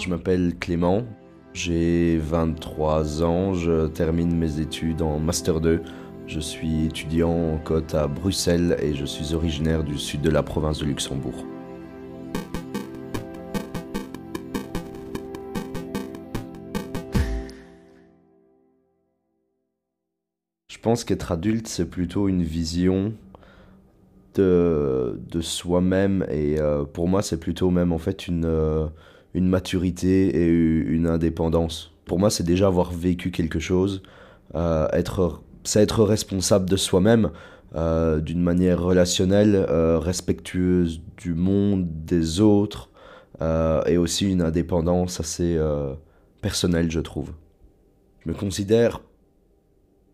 Je m'appelle Clément, j'ai 23 ans, je termine mes études en Master 2. Je suis étudiant en côte à Bruxelles et je suis originaire du sud de la province de Luxembourg. Je pense qu'être adulte, c'est plutôt une vision de, de soi-même et euh, pour moi, c'est plutôt même en fait une, euh, une maturité et une indépendance. Pour moi, c'est déjà avoir vécu quelque chose, euh, être, c'est être responsable de soi-même euh, d'une manière relationnelle, euh, respectueuse du monde, des autres, et aussi une indépendance assez personnelle, je trouve. Je me considère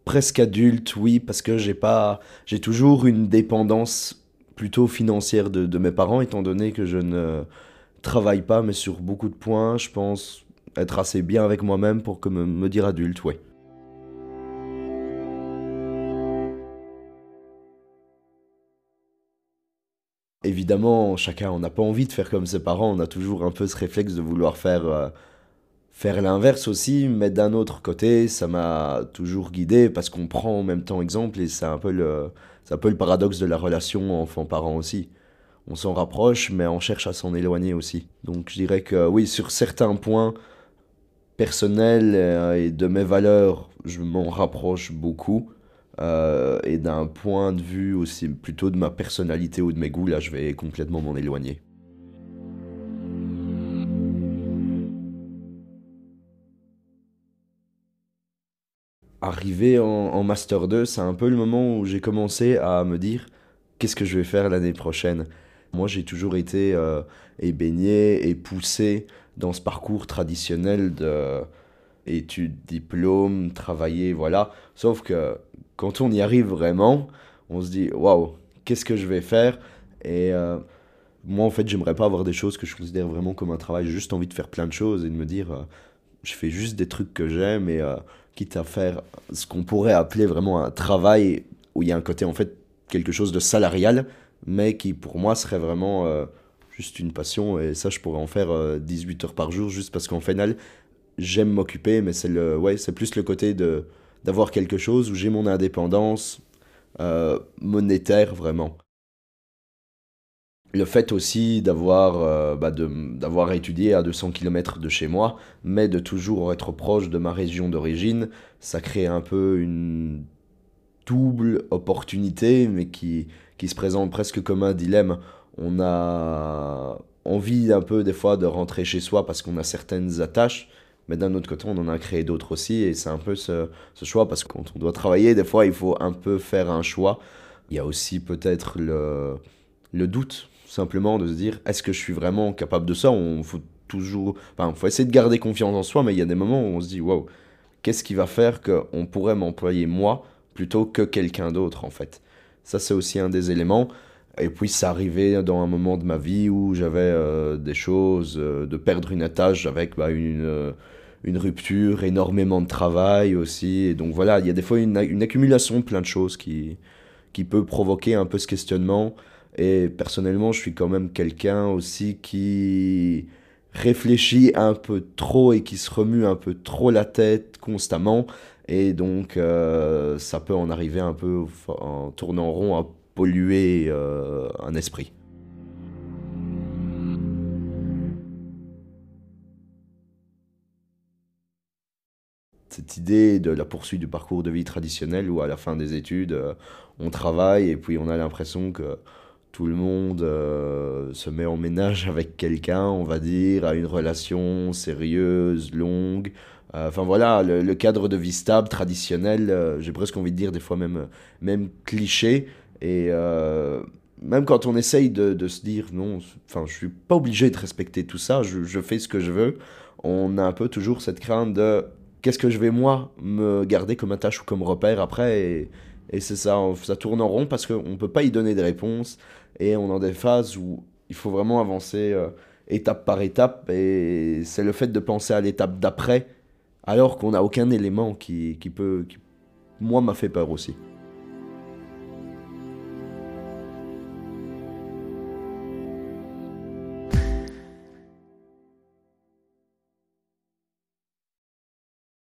presque adulte, oui, parce que j'ai pas, j'ai toujours une dépendance plutôt financière de mes parents, étant donné que je ne travaille pas, mais sur beaucoup de points, je pense être assez bien avec moi-même pour que me, me dire adulte, ouais. Évidemment, chacun, on n'a pas envie de faire comme ses parents, on a toujours un peu ce réflexe de vouloir faire, euh, faire l'inverse aussi, mais d'un autre côté, ça m'a toujours guidé parce qu'on prend en même temps exemple et c'est un un peu le paradoxe de la relation enfant-parent aussi. On s'en rapproche, mais on cherche à s'en éloigner aussi. Donc je dirais que oui, sur certains points personnels euh, et de mes valeurs, je m'en rapproche beaucoup. Euh, et d'un point de vue aussi plutôt de ma personnalité ou de mes goûts, là, je vais complètement m'en éloigner. Arrivé en, en Master 2, c'est un peu le moment où j'ai commencé à me dire qu'est-ce que je vais faire l'année prochaine? Moi, j'ai toujours été euh, et baigné et poussé dans ce parcours traditionnel de études, diplômes, travailler, voilà. Sauf que quand on y arrive vraiment, on se dit waouh, qu'est-ce que je vais faire? Et euh, moi, en fait, j'aimerais pas avoir des choses que je considère vraiment comme un travail. J'ai juste envie de faire plein de choses et de me dire euh, je fais juste des trucs que j'aime et euh, quitte à faire ce qu'on pourrait appeler vraiment un travail où il y a un côté en fait quelque chose de salarial, mais qui pour moi serait vraiment euh, juste une passion. Et ça je pourrais en faire euh, 18 heures par jour juste parce qu'en final j'aime m'occuper mais c'est ouais c'est plus le côté de d'avoir quelque chose où j'ai mon indépendance euh, monétaire vraiment. Le fait aussi d'avoir euh, bah, d'avoir étudié à 200 km de chez moi mais de toujours être proche de ma région d'origine ça crée un peu une double opportunité mais qui qui se présente presque comme un dilemme on a envie un peu des fois de rentrer chez soi parce qu'on a certaines attaches, mais d'un autre côté, on en a créé d'autres aussi, et c'est un peu ce, choix, parce que quand on doit travailler, des fois, il faut un peu faire un choix. Il y a aussi peut-être le, le doute, simplement, de se dire, est-ce que je suis vraiment capable de ça? On faut toujours, enfin, faut essayer de garder confiance en soi, mais il y a des moments où on se dit, waouh, qu'est-ce qui va faire qu'on pourrait m'employer moi plutôt que quelqu'un d'autre, en fait? Ça, c'est aussi un des éléments. Et puis, c'est arrivé dans un moment de ma vie où j'avais euh, des choses, euh, de perdre une attache avec bah, une, euh, une rupture, énormément de travail aussi. Et donc voilà, il y a des fois une, une accumulation de plein de choses qui, qui peut provoquer un peu ce questionnement. Et personnellement, je suis quand même quelqu'un aussi qui réfléchit un peu trop et qui se remue un peu trop la tête constamment. Et donc, euh, ça peut en arriver un peu en tournant rond à polluer euh, un esprit. Cette idée de la poursuite du parcours de vie traditionnel où à la fin des études, euh, on travaille et puis on a l'impression que tout le monde euh, se met en ménage avec quelqu'un, on va dire, a une relation sérieuse, longue. Euh, Enfin voilà, le, cadre de vie stable, traditionnel, euh, j'ai presque envie de dire des fois même, même cliché. Et même quand on essaye de, se dire non, enfin je suis pas obligé de respecter tout ça, je, fais ce que je veux, on a un peu toujours cette crainte de qu'est-ce que je vais moi me garder comme attache ou comme repère après. Et c'est ça, ça tourne en rond parce qu'on peut pas y donner des réponses. Et on est dans des phases où il faut vraiment avancer euh, étape par étape. Et c'est le fait de penser à l'étape d'après, alors qu'on n'a aucun élément qui, qui peut, qui, moi, m'a fait peur aussi.